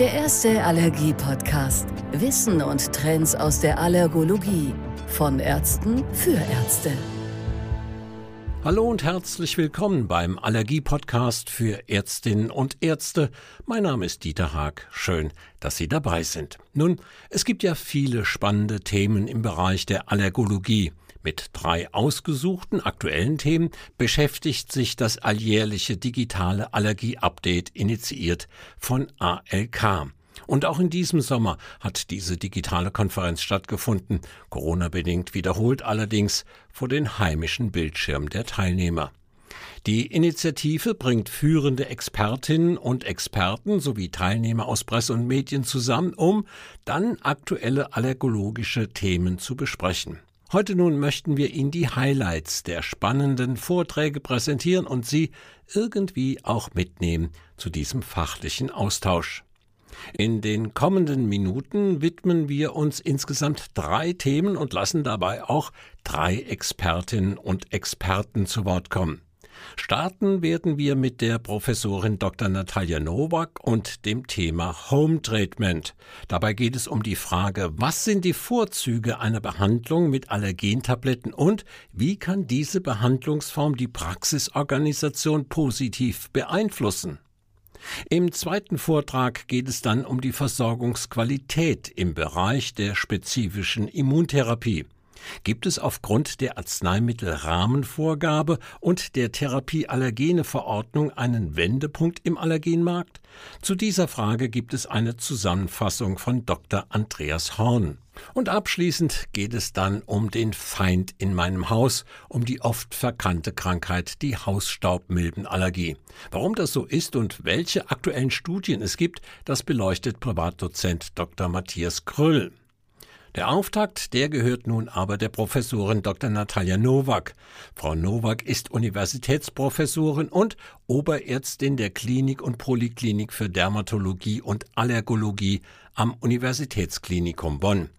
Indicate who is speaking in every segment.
Speaker 1: Der erste Allergie-Podcast. Wissen und Trends aus der Allergologie. Von Ärzten für Ärzte.
Speaker 2: Hallo und herzlich willkommen beim Allergie-Podcast für Ärztinnen und Ärzte. Mein Name ist Dieter Haag. Schön, dass Sie dabei sind. Nun, es gibt ja viele spannende Themen im Bereich der Allergologie. Mit drei ausgesuchten aktuellen Themen beschäftigt sich das alljährliche digitale Allergie-Update initiiert von ALK. Und auch in diesem Sommer hat diese digitale Konferenz stattgefunden, Corona-bedingt wiederholt allerdings vor den heimischen Bildschirmen der Teilnehmer. Die Initiative bringt führende Expertinnen und Experten sowie Teilnehmer aus Presse und Medien zusammen, um dann aktuelle allergologische Themen zu besprechen. Heute nun möchten wir Ihnen die Highlights der spannenden Vorträge präsentieren und Sie irgendwie auch mitnehmen zu diesem fachlichen Austausch. In den kommenden Minuten widmen wir uns insgesamt drei Themen und lassen dabei auch drei Expertinnen und Experten zu Wort kommen. Starten werden wir mit der Professorin Dr. Natalia Nowak und dem Thema Home Treatment. Dabei geht es um die Frage, was sind die Vorzüge einer Behandlung mit Allergentabletten und wie kann diese Behandlungsform die Praxisorganisation positiv beeinflussen? Im zweiten Vortrag geht es dann um die Versorgungsqualität im Bereich der spezifischen Immuntherapie gibt es aufgrund der Arzneimittelrahmenvorgabe und der Therapieallergene-Verordnung einen Wendepunkt im Allergenmarkt? Zu dieser Frage gibt es eine Zusammenfassung von Dr. Andreas Horn. Und abschließend geht es dann um den Feind in meinem Haus, um die oft verkannte Krankheit, die Hausstaubmilbenallergie. Warum das so ist und welche aktuellen Studien es gibt, das beleuchtet Privatdozent Dr. Matthias Kröll. Der Auftakt, der gehört nun aber der Professorin Dr. Natalia Nowak. Frau Nowak ist Universitätsprofessorin und Oberärztin der Klinik und Poliklinik für Dermatologie und Allergologie am Universitätsklinikum Bonn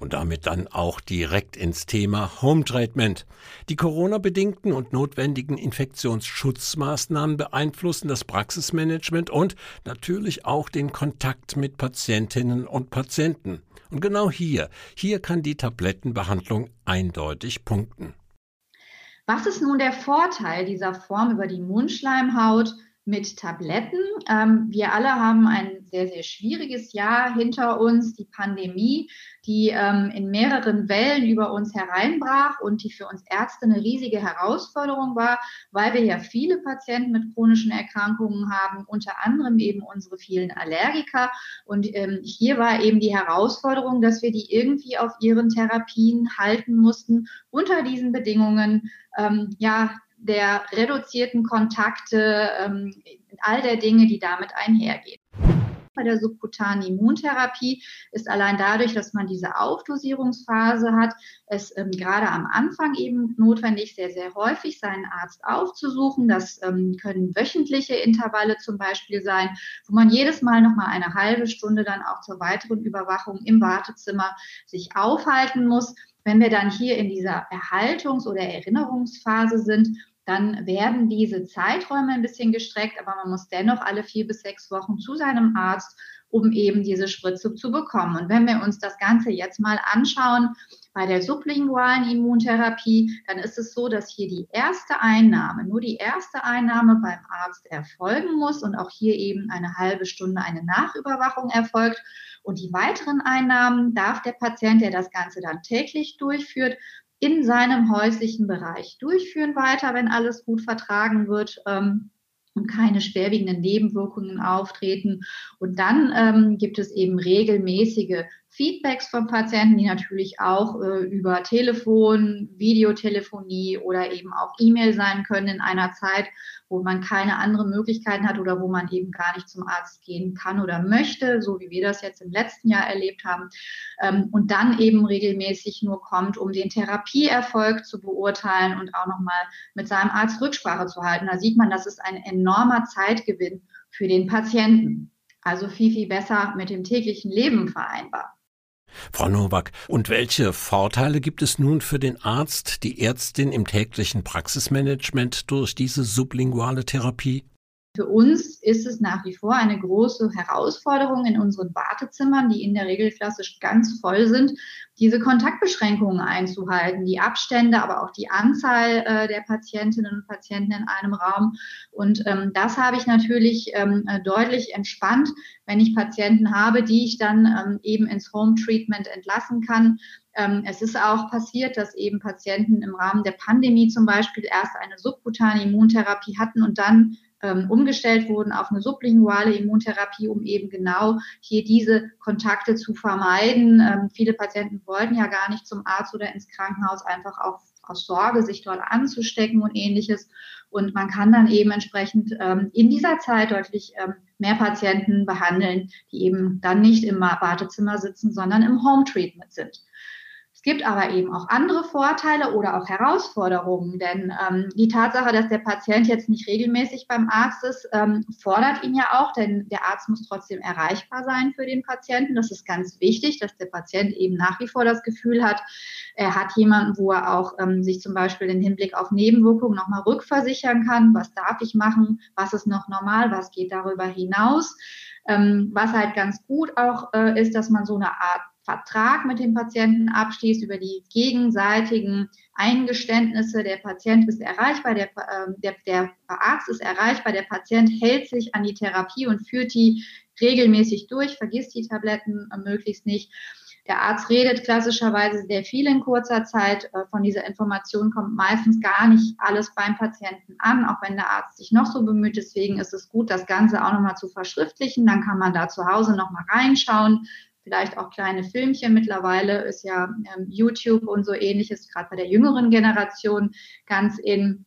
Speaker 2: und damit dann auch direkt ins Thema Home Treatment. Die Corona-bedingten und notwendigen Infektionsschutzmaßnahmen beeinflussen das Praxismanagement und natürlich auch den Kontakt mit Patientinnen und Patienten. Und genau hier, hier kann die Tablettenbehandlung eindeutig punkten.
Speaker 3: Was ist nun der Vorteil dieser Form über die Mundschleimhaut mit Tabletten. Ähm, wir alle haben ein sehr, sehr schwieriges Jahr hinter uns, die Pandemie, die ähm, in mehreren Wellen über uns hereinbrach und die für uns Ärzte eine riesige Herausforderung war, weil wir ja viele Patienten mit chronischen Erkrankungen haben, unter anderem eben unsere vielen Allergiker. Und ähm, hier war eben die Herausforderung, dass wir die irgendwie auf ihren Therapien halten mussten unter diesen Bedingungen. Ähm, ja, der reduzierten Kontakte, ähm, all der Dinge, die damit einhergehen. Bei der subkutanen Immuntherapie ist allein dadurch, dass man diese Aufdosierungsphase hat, es ähm, gerade am Anfang eben notwendig, sehr, sehr häufig seinen Arzt aufzusuchen. Das ähm, können wöchentliche Intervalle zum Beispiel sein, wo man jedes Mal nochmal eine halbe Stunde dann auch zur weiteren Überwachung im Wartezimmer sich aufhalten muss. Wenn wir dann hier in dieser Erhaltungs- oder Erinnerungsphase sind, dann werden diese Zeiträume ein bisschen gestreckt, aber man muss dennoch alle vier bis sechs Wochen zu seinem Arzt, um eben diese Spritze zu bekommen. Und wenn wir uns das Ganze jetzt mal anschauen, bei der sublingualen Immuntherapie, dann ist es so, dass hier die erste Einnahme, nur die erste Einnahme beim Arzt erfolgen muss und auch hier eben eine halbe Stunde eine Nachüberwachung erfolgt. Und die weiteren Einnahmen darf der Patient, der das Ganze dann täglich durchführt, in seinem häuslichen Bereich durchführen weiter, wenn alles gut vertragen wird. Ähm, und keine schwerwiegenden Nebenwirkungen auftreten. Und dann ähm, gibt es eben regelmäßige Feedbacks von Patienten, die natürlich auch äh, über Telefon, Videotelefonie oder eben auch E-Mail sein können in einer Zeit, wo man keine anderen Möglichkeiten hat oder wo man eben gar nicht zum Arzt gehen kann oder möchte, so wie wir das jetzt im letzten Jahr erlebt haben. Ähm, und dann eben regelmäßig nur kommt, um den Therapieerfolg zu beurteilen und auch nochmal mit seinem Arzt Rücksprache zu halten. Da sieht man, das ist ein enormer Zeitgewinn für den Patienten. Also viel, viel besser mit dem täglichen Leben vereinbar.
Speaker 2: Frau Nowak, und welche Vorteile gibt es nun für den Arzt, die Ärztin im täglichen Praxismanagement durch diese sublinguale Therapie?
Speaker 3: Für uns ist es nach wie vor eine große Herausforderung in unseren Wartezimmern, die in der Regel klassisch ganz voll sind, diese Kontaktbeschränkungen einzuhalten, die Abstände, aber auch die Anzahl äh, der Patientinnen und Patienten in einem Raum. Und ähm, das habe ich natürlich ähm, äh, deutlich entspannt, wenn ich Patienten habe, die ich dann ähm, eben ins Home Treatment entlassen kann. Ähm, es ist auch passiert, dass eben Patienten im Rahmen der Pandemie zum Beispiel erst eine subkutane Immuntherapie hatten und dann ähm, umgestellt wurden auf eine sublinguale Immuntherapie, um eben genau hier diese Kontakte zu vermeiden. Ähm, viele Patienten wollten ja gar nicht zum Arzt oder ins Krankenhaus, einfach auch aus Sorge, sich dort anzustecken und ähnliches. Und man kann dann eben entsprechend ähm, in dieser Zeit deutlich ähm, mehr Patienten behandeln, die eben dann nicht im Wartezimmer sitzen, sondern im Home Treatment sind. Es gibt aber eben auch andere Vorteile oder auch Herausforderungen, denn ähm, die Tatsache, dass der Patient jetzt nicht regelmäßig beim Arzt ist, ähm, fordert ihn ja auch, denn der Arzt muss trotzdem erreichbar sein für den Patienten. Das ist ganz wichtig, dass der Patient eben nach wie vor das Gefühl hat, er hat jemanden, wo er auch ähm, sich zum Beispiel im Hinblick auf Nebenwirkungen nochmal rückversichern kann. Was darf ich machen? Was ist noch normal? Was geht darüber hinaus? Ähm, was halt ganz gut auch äh, ist, dass man so eine Art Vertrag mit dem Patienten abschließt über die gegenseitigen Eingeständnisse. Der Patient ist erreichbar, der, äh, der, der Arzt ist erreichbar, der Patient hält sich an die Therapie und führt die regelmäßig durch, vergisst die Tabletten äh, möglichst nicht. Der Arzt redet klassischerweise sehr viel in kurzer Zeit. Äh, von dieser Information kommt meistens gar nicht alles beim Patienten an, auch wenn der Arzt sich noch so bemüht. Deswegen ist es gut, das Ganze auch nochmal zu verschriftlichen. Dann kann man da zu Hause nochmal reinschauen, vielleicht auch kleine Filmchen. Mittlerweile ist ja ähm, YouTube und so ähnliches, gerade bei der jüngeren Generation, ganz in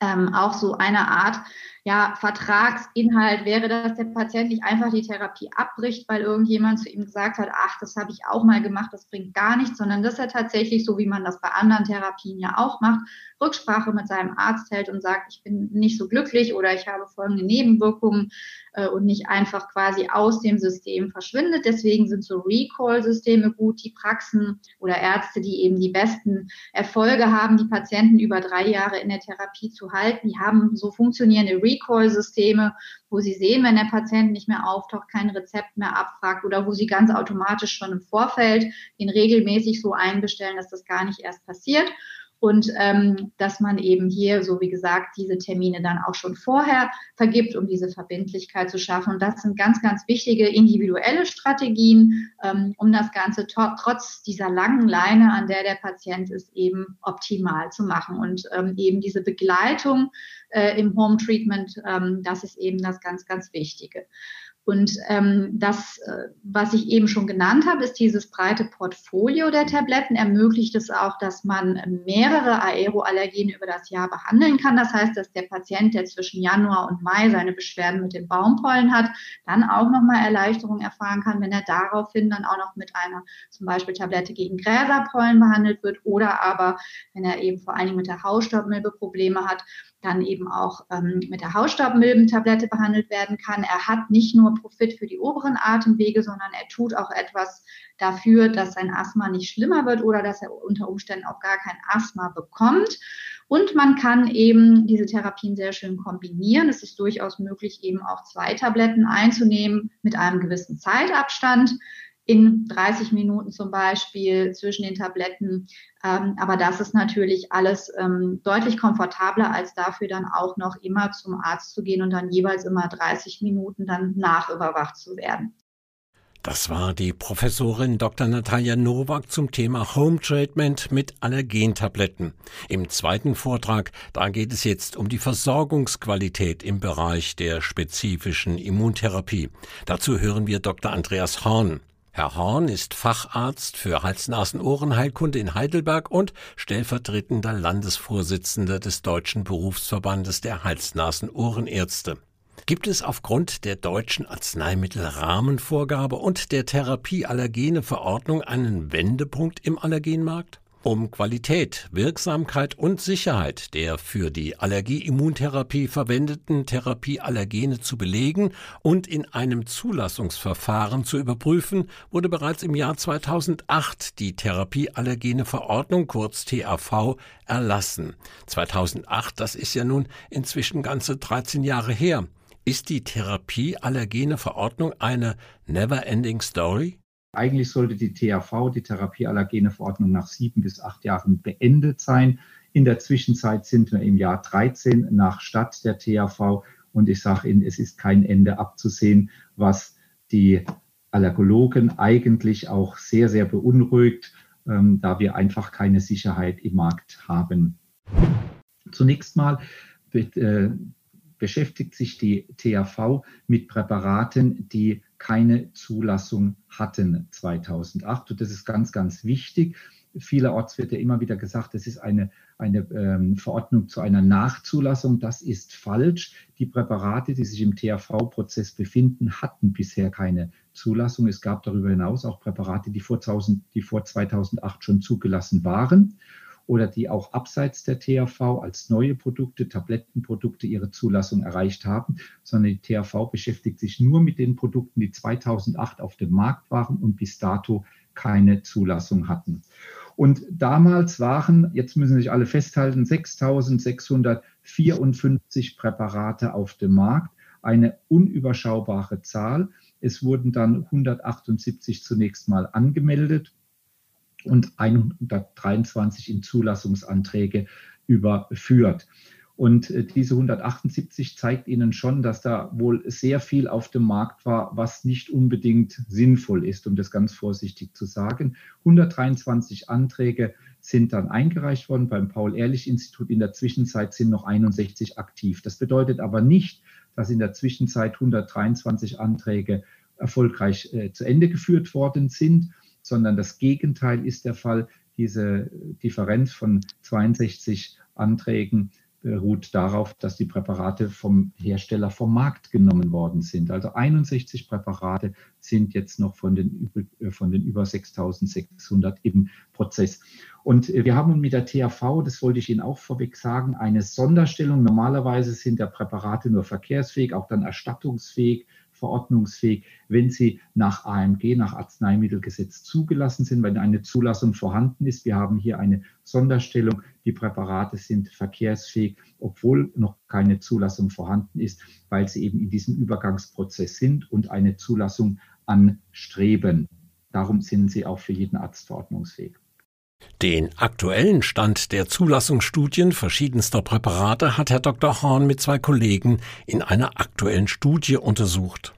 Speaker 3: ähm, auch so eine Art ja, Vertragsinhalt wäre, dass der Patient nicht einfach die Therapie abbricht, weil irgendjemand zu ihm gesagt hat, ach, das habe ich auch mal gemacht, das bringt gar nichts, sondern dass er tatsächlich, so wie man das bei anderen Therapien ja auch macht, Rücksprache mit seinem Arzt hält und sagt, ich bin nicht so glücklich oder ich habe folgende Nebenwirkungen äh, und nicht einfach quasi aus dem System verschwindet. Deswegen sind so Recall-Systeme gut, die Praxen oder Ärzte, die eben die besten Erfolge haben, die Patienten über drei Jahre in der Therapie zu halten, die haben so funktionierende Recall-Systeme, wo sie sehen, wenn der Patient nicht mehr auftaucht, kein Rezept mehr abfragt oder wo sie ganz automatisch schon im Vorfeld ihn regelmäßig so einbestellen, dass das gar nicht erst passiert und ähm, dass man eben hier, so wie gesagt, diese Termine dann auch schon vorher vergibt, um diese Verbindlichkeit zu schaffen. Und das sind ganz, ganz wichtige individuelle Strategien, ähm, um das Ganze trotz dieser langen Leine, an der der Patient ist, eben optimal zu machen. Und ähm, eben diese Begleitung äh, im Home Treatment, ähm, das ist eben das ganz, ganz Wichtige. Und ähm, das, äh, was ich eben schon genannt habe, ist dieses breite Portfolio der Tabletten, ermöglicht es auch, dass man mehrere Aeroallergene über das Jahr behandeln kann. Das heißt, dass der Patient, der zwischen Januar und Mai seine Beschwerden mit dem Baumpollen hat, dann auch nochmal Erleichterung erfahren kann, wenn er daraufhin dann auch noch mit einer zum Beispiel Tablette gegen Gräserpollen behandelt wird oder aber, wenn er eben vor allen Dingen mit der Hausstaubmilbe Probleme hat, dann eben auch ähm, mit der Hausstaubmilbentablette behandelt werden kann. Er hat nicht nur Profit für die oberen Atemwege, sondern er tut auch etwas dafür, dass sein Asthma nicht schlimmer wird oder dass er unter Umständen auch gar kein Asthma bekommt. Und man kann eben diese Therapien sehr schön kombinieren. Es ist durchaus möglich, eben auch zwei Tabletten einzunehmen mit einem gewissen Zeitabstand in 30 Minuten zum Beispiel zwischen den Tabletten. Ähm, aber das ist natürlich alles ähm, deutlich komfortabler, als dafür dann auch noch immer zum Arzt zu gehen und dann jeweils immer 30 Minuten dann nachüberwacht zu werden.
Speaker 2: Das war die Professorin Dr. Natalia Nowak zum Thema Home Treatment mit Allergentabletten. Im zweiten Vortrag, da geht es jetzt um die Versorgungsqualität im Bereich der spezifischen Immuntherapie. Dazu hören wir Dr. Andreas Horn. Herr Horn ist Facharzt für Hals-Nasen-Ohrenheilkunde in Heidelberg und stellvertretender Landesvorsitzender des Deutschen Berufsverbandes der Hals-Nasen-Ohrenärzte. Gibt es aufgrund der deutschen Arzneimittelrahmenvorgabe und der Therapieallergene-Verordnung einen Wendepunkt im Allergenmarkt? Um Qualität, Wirksamkeit und Sicherheit der für die Allergie-Immuntherapie verwendeten Therapieallergene zu belegen und in einem Zulassungsverfahren zu überprüfen, wurde bereits im Jahr 2008 die Therapieallergene-Verordnung kurz TAV erlassen. 2008, das ist ja nun inzwischen ganze 13 Jahre her. Ist die Therapieallergene Verordnung eine never-ending story?
Speaker 4: Eigentlich sollte die THV, die Therapieallergene Verordnung, nach sieben bis acht Jahren beendet sein. In der Zwischenzeit sind wir im Jahr 13 nach Stadt der THV und ich sage Ihnen, es ist kein Ende abzusehen, was die Allergologen eigentlich auch sehr, sehr beunruhigt, ähm, da wir einfach keine Sicherheit im Markt haben. Zunächst mal äh, beschäftigt sich die THV mit Präparaten, die keine Zulassung hatten 2008. Und das ist ganz, ganz wichtig. Vielerorts wird ja immer wieder gesagt, es ist eine, eine ähm, Verordnung zu einer Nachzulassung. Das ist falsch. Die Präparate, die sich im THV-Prozess befinden, hatten bisher keine Zulassung. Es gab darüber hinaus auch Präparate, die vor, 1000, die vor 2008 schon zugelassen waren oder die auch abseits der THV als neue Produkte, Tablettenprodukte ihre Zulassung erreicht haben, sondern die THV beschäftigt sich nur mit den Produkten, die 2008 auf dem Markt waren und bis dato keine Zulassung hatten. Und damals waren, jetzt müssen sich alle festhalten, 6.654 Präparate auf dem Markt, eine unüberschaubare Zahl. Es wurden dann 178 zunächst mal angemeldet und 123 in Zulassungsanträge überführt. Und äh, diese 178 zeigt Ihnen schon, dass da wohl sehr viel auf dem Markt war, was nicht unbedingt sinnvoll ist, um das ganz vorsichtig zu sagen. 123 Anträge sind dann eingereicht worden beim Paul-Ehrlich-Institut. In der Zwischenzeit sind noch 61 aktiv. Das bedeutet aber nicht, dass in der Zwischenzeit 123 Anträge erfolgreich äh, zu Ende geführt worden sind, sondern das Gegenteil ist der Fall. Diese Differenz von 62 Anträgen beruht darauf, dass die Präparate vom Hersteller vom Markt genommen worden sind. Also 61 Präparate sind jetzt noch von den, äh, von den über 6600 im Prozess. Und äh, wir haben mit der THV, das wollte ich Ihnen auch vorweg sagen, eine Sonderstellung. Normalerweise sind der Präparate nur verkehrsfähig, auch dann erstattungsfähig verordnungsfähig, wenn sie nach AMG, nach Arzneimittelgesetz zugelassen sind, wenn eine Zulassung vorhanden ist. Wir haben hier eine Sonderstellung. Die Präparate sind verkehrsfähig, obwohl noch keine Zulassung vorhanden ist, weil sie eben in diesem Übergangsprozess sind und eine Zulassung anstreben. Darum sind sie auch für jeden Arzt verordnungsfähig.
Speaker 2: Den aktuellen Stand der Zulassungsstudien verschiedenster Präparate hat Herr Dr. Horn mit zwei Kollegen in einer aktuellen Studie untersucht.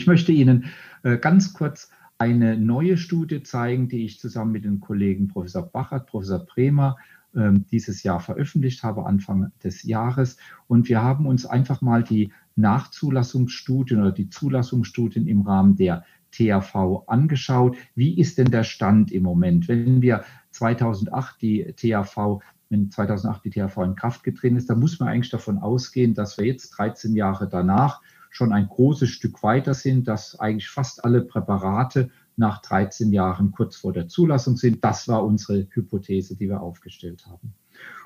Speaker 4: Ich möchte Ihnen äh, ganz kurz eine neue Studie zeigen, die ich zusammen mit den Kollegen Professor Bachert, Professor Bremer ähm, dieses Jahr veröffentlicht habe, Anfang des Jahres. Und wir haben uns einfach mal die Nachzulassungsstudien oder die Zulassungsstudien im Rahmen der THV angeschaut. Wie ist denn der Stand im Moment? Wenn wir 2008 die THV wenn 2008 die THV in Kraft getreten ist, dann muss man eigentlich davon ausgehen, dass wir jetzt 13 Jahre danach schon ein großes Stück weiter sind, dass eigentlich fast alle Präparate nach 13 Jahren kurz vor der Zulassung sind. Das war unsere Hypothese, die wir aufgestellt haben.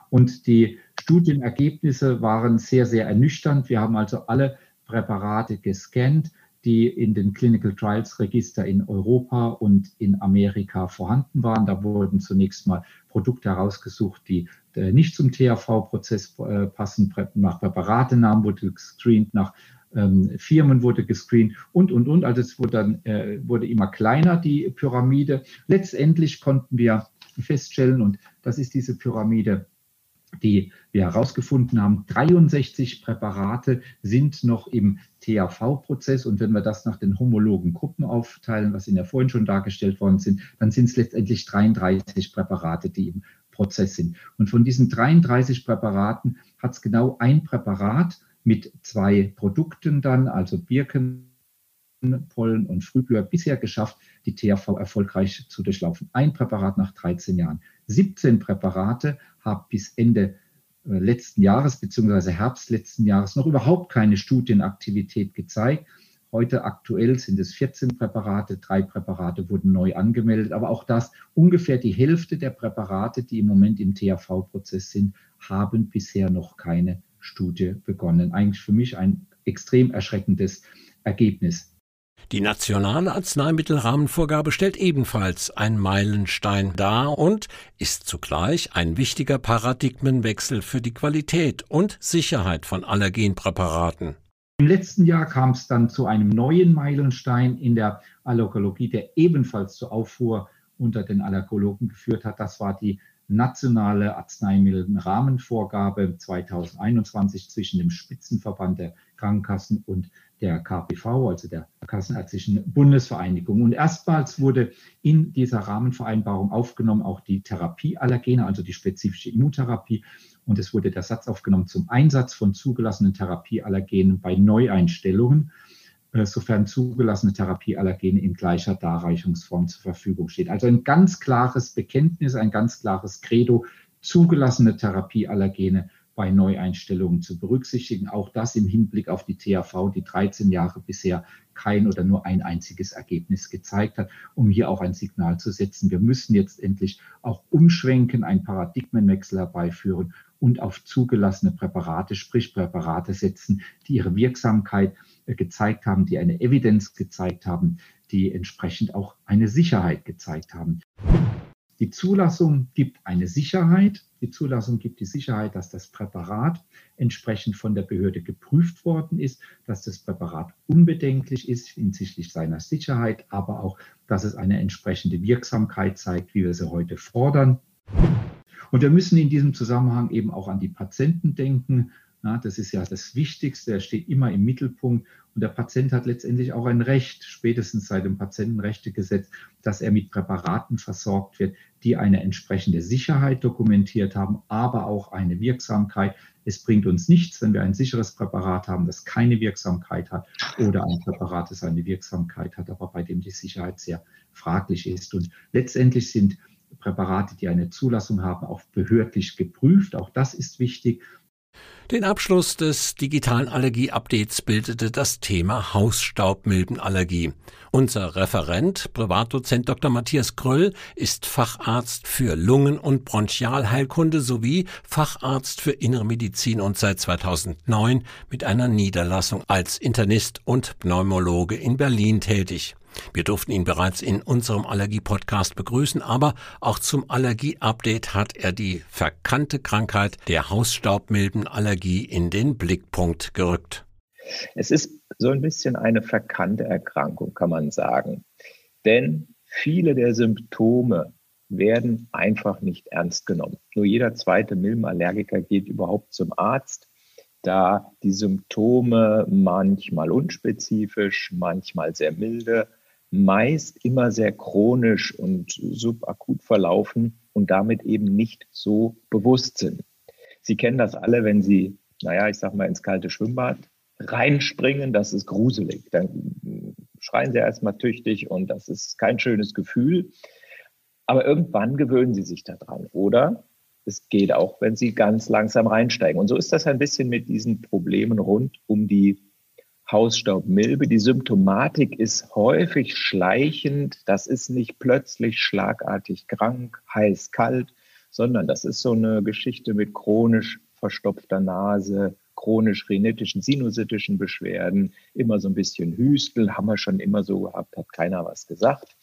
Speaker 4: Und die Studienergebnisse waren sehr, sehr ernüchternd. Wir haben also alle Präparate gescannt die in den Clinical Trials Register in Europa und in Amerika vorhanden waren. Da wurden zunächst mal Produkte herausgesucht, die äh, nicht zum THV-Prozess äh, passen. Nach Präparatenamen wurde gescreent, nach ähm, Firmen wurde gescreent und, und, und. Also es wurde dann äh, wurde immer kleiner, die Pyramide. Letztendlich konnten wir feststellen, und das ist diese Pyramide, die wir herausgefunden haben, 63 Präparate sind noch im THV-Prozess. Und wenn wir das nach den homologen Gruppen aufteilen, was Ihnen ja vorhin schon dargestellt worden sind, dann sind es letztendlich 33 Präparate, die im Prozess sind. Und von diesen 33 Präparaten hat es genau ein Präparat mit zwei Produkten dann, also Birken, Pollen und Frühblüher bisher geschafft, die THV erfolgreich zu durchlaufen. Ein Präparat nach 13 Jahren. 17 Präparate haben bis Ende äh, letzten Jahres bzw. Herbst letzten Jahres noch überhaupt keine Studienaktivität gezeigt. Heute aktuell sind es 14 Präparate, drei Präparate wurden neu angemeldet, aber auch das ungefähr die Hälfte der Präparate, die im Moment im THV-Prozess sind, haben bisher noch keine Studie begonnen. Eigentlich für mich ein extrem erschreckendes Ergebnis.
Speaker 2: Die nationale Arzneimittelrahmenvorgabe stellt ebenfalls einen Meilenstein dar und ist zugleich ein wichtiger Paradigmenwechsel für die Qualität und Sicherheit von Allergenpräparaten.
Speaker 4: Im letzten Jahr kam es dann zu einem neuen Meilenstein in der Allergologie, der ebenfalls zur Auffuhr unter den Allergologen geführt hat. Das war die nationale Arzneimittelrahmenvorgabe 2021 zwischen dem Spitzenverband der Krankenkassen und der KPV, also der Kassenärztlichen Bundesvereinigung. Und erstmals wurde in dieser Rahmenvereinbarung aufgenommen auch die Therapieallergene, also die spezifische Immuntherapie. Und es wurde der Satz aufgenommen zum Einsatz von zugelassenen Therapieallergenen bei Neueinstellungen. Äh, sofern zugelassene Therapieallergene in gleicher Darreichungsform zur Verfügung steht. Also ein ganz klares Bekenntnis, ein ganz klares Credo, zugelassene Therapieallergene bei Neueinstellungen zu berücksichtigen. Auch das im Hinblick auf die THV, die 13 Jahre bisher kein oder nur ein einziges Ergebnis gezeigt hat, um hier auch ein Signal zu setzen. Wir müssen jetzt endlich auch umschwenken, einen Paradigmenwechsel herbeiführen und auf zugelassene Präparate, sprich Präparate setzen, die ihre Wirksamkeit äh, gezeigt haben, die eine Evidenz gezeigt haben, die entsprechend auch eine Sicherheit gezeigt haben. Die Zulassung gibt eine Sicherheit. Die Zulassung gibt die Sicherheit, dass das Präparat entsprechend von der Behörde geprüft worden ist, dass das Präparat unbedenklich ist hinsichtlich seiner Sicherheit, aber auch, dass es eine entsprechende Wirksamkeit zeigt, wie wir sie heute fordern. Und wir müssen in diesem Zusammenhang eben auch an die Patienten denken. Ja, das ist ja das Wichtigste. Er steht immer im Mittelpunkt. Und der Patient hat letztendlich auch ein Recht, spätestens seit dem Patientenrechtegesetz, dass er mit Präparaten versorgt wird, die eine entsprechende Sicherheit dokumentiert haben, aber auch eine Wirksamkeit. Es bringt uns nichts, wenn wir ein sicheres Präparat haben, das keine Wirksamkeit hat oder ein Präparat, das eine Wirksamkeit hat, aber bei dem die Sicherheit sehr fraglich ist. Und letztendlich sind Präparate, die eine Zulassung haben, auch behördlich geprüft. Auch das ist wichtig.
Speaker 2: Den Abschluss des digitalen Allergie-Updates bildete das Thema Hausstaubmilbenallergie. Unser Referent, Privatdozent Dr. Matthias Kröll, ist Facharzt für Lungen- und Bronchialheilkunde sowie Facharzt für Innere Medizin und seit 2009 mit einer Niederlassung als Internist und Pneumologe in Berlin tätig. Wir durften ihn bereits in unserem Allergie-Podcast begrüßen, aber auch zum Allergie-Update hat er die verkannte Krankheit der Hausstaubmilbenallergie in den Blickpunkt gerückt.
Speaker 5: Es ist so ein bisschen eine verkannte Erkrankung, kann man sagen. Denn viele der Symptome werden einfach nicht ernst genommen. Nur jeder zweite Milbenallergiker geht überhaupt zum Arzt, da die Symptome manchmal unspezifisch, manchmal sehr milde meist immer sehr chronisch und subakut verlaufen und damit eben nicht so bewusst sind. Sie kennen das alle, wenn Sie, naja, ich sag mal, ins kalte Schwimmbad reinspringen, das ist gruselig. Dann schreien Sie erstmal tüchtig und das ist kein schönes Gefühl. Aber irgendwann gewöhnen Sie sich daran. Oder es geht auch, wenn Sie ganz langsam reinsteigen. Und so ist das ein bisschen mit diesen Problemen rund um die Hausstaubmilbe. Die Symptomatik ist häufig schleichend. Das ist nicht plötzlich schlagartig krank, heiß, kalt, sondern das ist so eine Geschichte mit chronisch verstopfter Nase, chronisch rhinitischen, sinusitischen Beschwerden, immer so ein bisschen Hüstel, haben wir schon immer so gehabt, hat keiner was gesagt.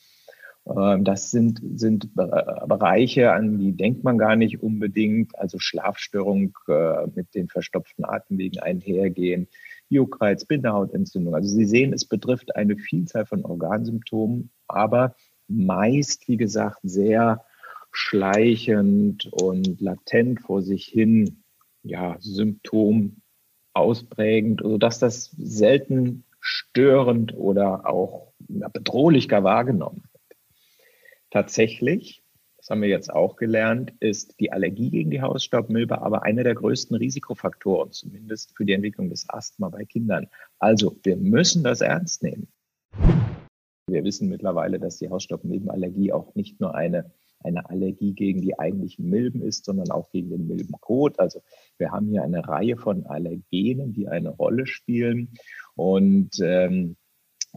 Speaker 5: Ähm, das sind, sind Bereiche, an die denkt man gar nicht unbedingt. Also Schlafstörung äh, mit den verstopften Atemwegen einhergehen, Juckreiz, Bindehautentzündung. Also Sie sehen, es betrifft eine Vielzahl von Organsymptomen, aber meist, wie gesagt, sehr schleichend und latent vor sich hin, ja, Symptom ausprägend, sodass das selten störend oder auch bedrohlich gar wahrgenommen wird. Tatsächlich das haben wir jetzt auch gelernt, ist die Allergie gegen die Hausstaubmilbe aber einer der größten Risikofaktoren, zumindest für die Entwicklung des Asthma bei Kindern. Also wir müssen das ernst nehmen. Wir wissen mittlerweile, dass die Hausstaubmilbenallergie auch nicht nur eine, eine Allergie gegen die eigentlichen Milben ist, sondern auch gegen den Milbenkot. Also wir haben hier eine Reihe von Allergenen, die eine Rolle spielen. Und ähm,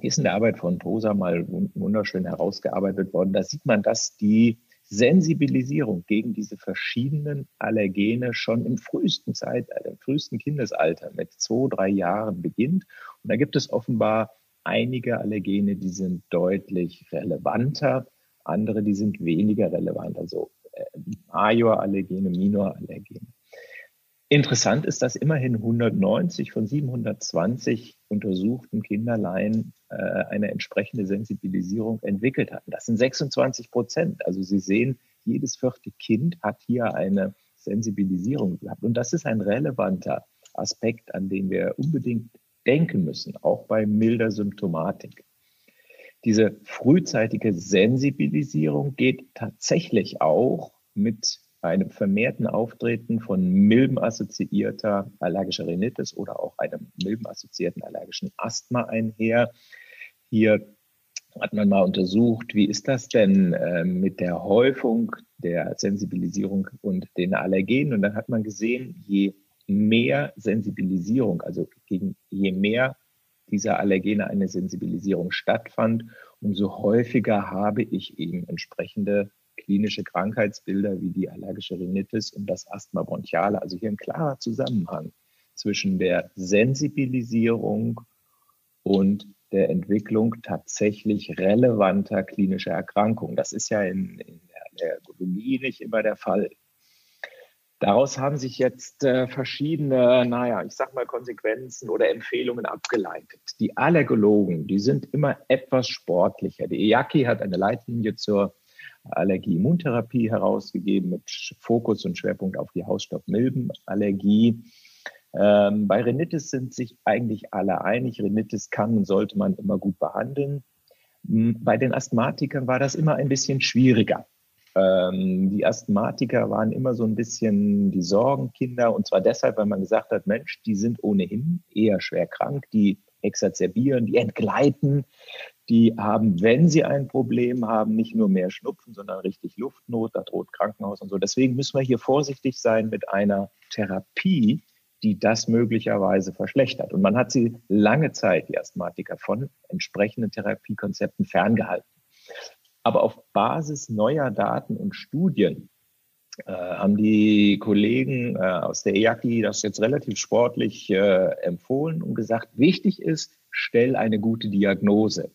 Speaker 5: ist in der Arbeit von Tosa mal wunderschön herausgearbeitet worden. Da sieht man, dass die Sensibilisierung gegen diese verschiedenen Allergene schon im frühesten Zeitalter, im frühesten Kindesalter mit zwei, drei Jahren beginnt. Und da gibt es offenbar einige Allergene, die sind deutlich relevanter, andere, die sind weniger relevant, also äh, Majorallergene, Minorallergene. Interessant ist, dass immerhin 190 von 720 untersuchten Kinderlein äh, eine entsprechende Sensibilisierung entwickelt hatten. Das sind 26 Prozent. Also Sie sehen, jedes vierte Kind hat hier eine Sensibilisierung gehabt. Und das ist ein relevanter Aspekt, an den wir unbedingt denken müssen, auch bei milder Symptomatik. Diese frühzeitige Sensibilisierung geht tatsächlich auch mit einem vermehrten Auftreten von milbenassoziierter allergischer Rhinitis oder auch einem milbenassoziierten allergischen Asthma einher. Hier hat man mal untersucht, wie ist das denn äh, mit der Häufung der Sensibilisierung und den Allergenen? Und dann hat man gesehen, je mehr Sensibilisierung, also gegen je mehr dieser Allergene eine Sensibilisierung stattfand, umso häufiger habe ich eben entsprechende klinische Krankheitsbilder wie die allergische Rhinitis und das Asthma bronchiale. Also hier ein klarer Zusammenhang zwischen der Sensibilisierung und der Entwicklung tatsächlich relevanter klinischer Erkrankungen. Das ist ja in, in der Allergologie nicht immer der Fall. Daraus haben sich jetzt äh, verschiedene, naja, ich sag mal Konsequenzen oder Empfehlungen abgeleitet. Die Allergologen, die sind immer etwas sportlicher. Die EACI hat eine Leitlinie zur Allergie-Immuntherapie herausgegeben mit Fokus und Schwerpunkt auf die Hausstaubmilbenallergie. Ähm, bei Rhinitis sind sich eigentlich alle einig. Rhinitis kann und sollte man immer gut behandeln. Hm, bei den Asthmatikern war das immer ein bisschen schwieriger. Ähm, die Asthmatiker waren immer so ein bisschen die Sorgenkinder und zwar deshalb, weil man gesagt hat, Mensch, die sind ohnehin eher schwer krank, die exazerbieren, die entgleiten, die haben, wenn sie ein Problem haben, nicht nur mehr Schnupfen, sondern richtig Luftnot, da droht Krankenhaus und so. Deswegen müssen wir hier vorsichtig sein mit einer Therapie, die das möglicherweise verschlechtert. Und man hat sie lange Zeit, die Asthmatiker, von entsprechenden Therapiekonzepten ferngehalten. Aber auf Basis neuer Daten und Studien äh, haben die Kollegen äh, aus der EACI das jetzt relativ sportlich äh, empfohlen und gesagt, wichtig ist, stell eine gute Diagnose.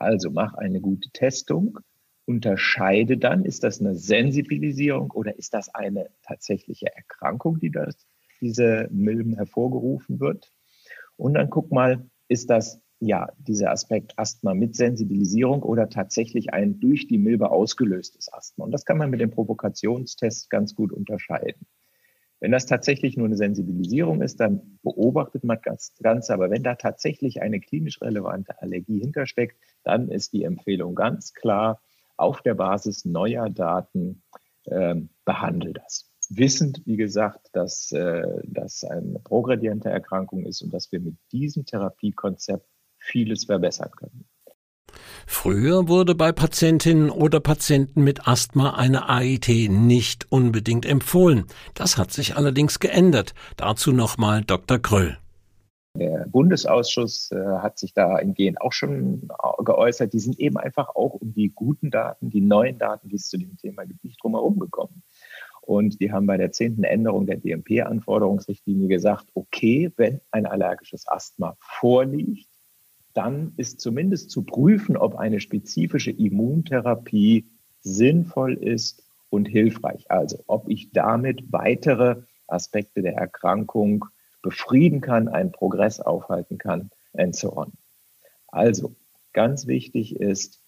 Speaker 5: Also mach eine gute Testung, unterscheide dann, ist das eine Sensibilisierung oder ist das eine tatsächliche Erkrankung, die das, diese Milben hervorgerufen wird. Und dann guck mal, ist das ja dieser Aspekt Asthma mit Sensibilisierung oder tatsächlich ein durch die Milbe ausgelöstes Asthma. Und das kann man mit dem Provokationstest ganz gut unterscheiden. Wenn das tatsächlich nur eine Sensibilisierung ist, dann beobachtet man das Ganze. Aber wenn da tatsächlich eine klinisch relevante Allergie hintersteckt, dann ist die Empfehlung ganz klar, auf der Basis neuer Daten äh, behandelt das. Wissend, wie gesagt, dass äh, das eine progrediente Erkrankung ist und dass wir mit diesem Therapiekonzept vieles verbessern können.
Speaker 2: Früher wurde bei Patientinnen oder Patienten mit Asthma eine AIT nicht unbedingt empfohlen. Das hat sich allerdings geändert. Dazu nochmal Dr. Kröll.
Speaker 5: Der Bundesausschuss äh, hat sich da dahingehend auch schon geäußert. Die sind eben einfach auch um die guten Daten, die neuen Daten, die es zu dem Thema gibt, nicht drumherum gekommen. Und die haben bei der zehnten Änderung der DMP-Anforderungsrichtlinie gesagt, okay, wenn ein allergisches Asthma vorliegt, dann ist zumindest zu prüfen, ob eine spezifische Immuntherapie sinnvoll ist und hilfreich. Also ob ich damit weitere Aspekte der Erkrankung befrieden kann, einen Progress aufhalten kann, and so on. Also ganz wichtig ist,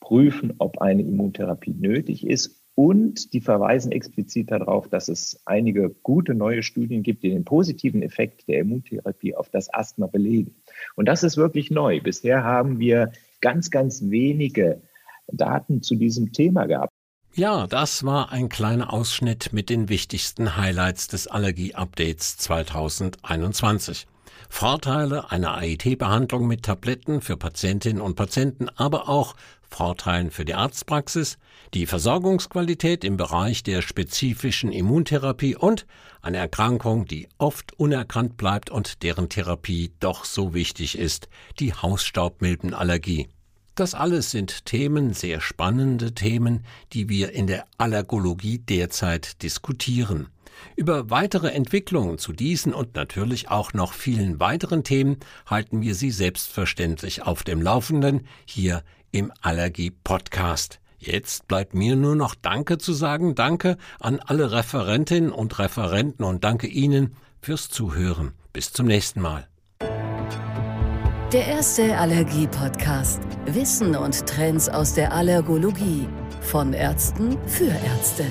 Speaker 5: prüfen, ob eine Immuntherapie nötig ist und die verweisen explizit darauf, dass es einige gute neue Studien gibt, die den positiven Effekt der Immuntherapie auf das Asthma belegen. Und das ist wirklich neu. Bisher haben wir ganz, ganz wenige Daten zu diesem Thema gehabt.
Speaker 2: Ja, das war ein kleiner Ausschnitt mit den wichtigsten Highlights des Allergie-Updates 2021. Vorteile einer AIT-Behandlung mit Tabletten für Patientinnen und Patienten, aber auch Vorteilen für die Arztpraxis, die Versorgungsqualität im Bereich der spezifischen Immuntherapie und eine Erkrankung, die oft unerkannt bleibt und deren Therapie doch so wichtig ist, die Hausstaubmilbenallergie. Das alles sind Themen, sehr spannende Themen, die wir in der Allergologie derzeit diskutieren. Über weitere Entwicklungen zu diesen und natürlich auch noch vielen weiteren Themen halten wir Sie selbstverständlich auf dem Laufenden hier im Allergie Podcast. Jetzt bleibt mir nur noch Danke zu sagen. Danke an alle Referentinnen und Referenten und danke Ihnen fürs Zuhören. Bis zum nächsten Mal.
Speaker 1: Der erste Allergie-Podcast. Wissen und Trends aus der Allergologie. Von Ärzten für Ärzte.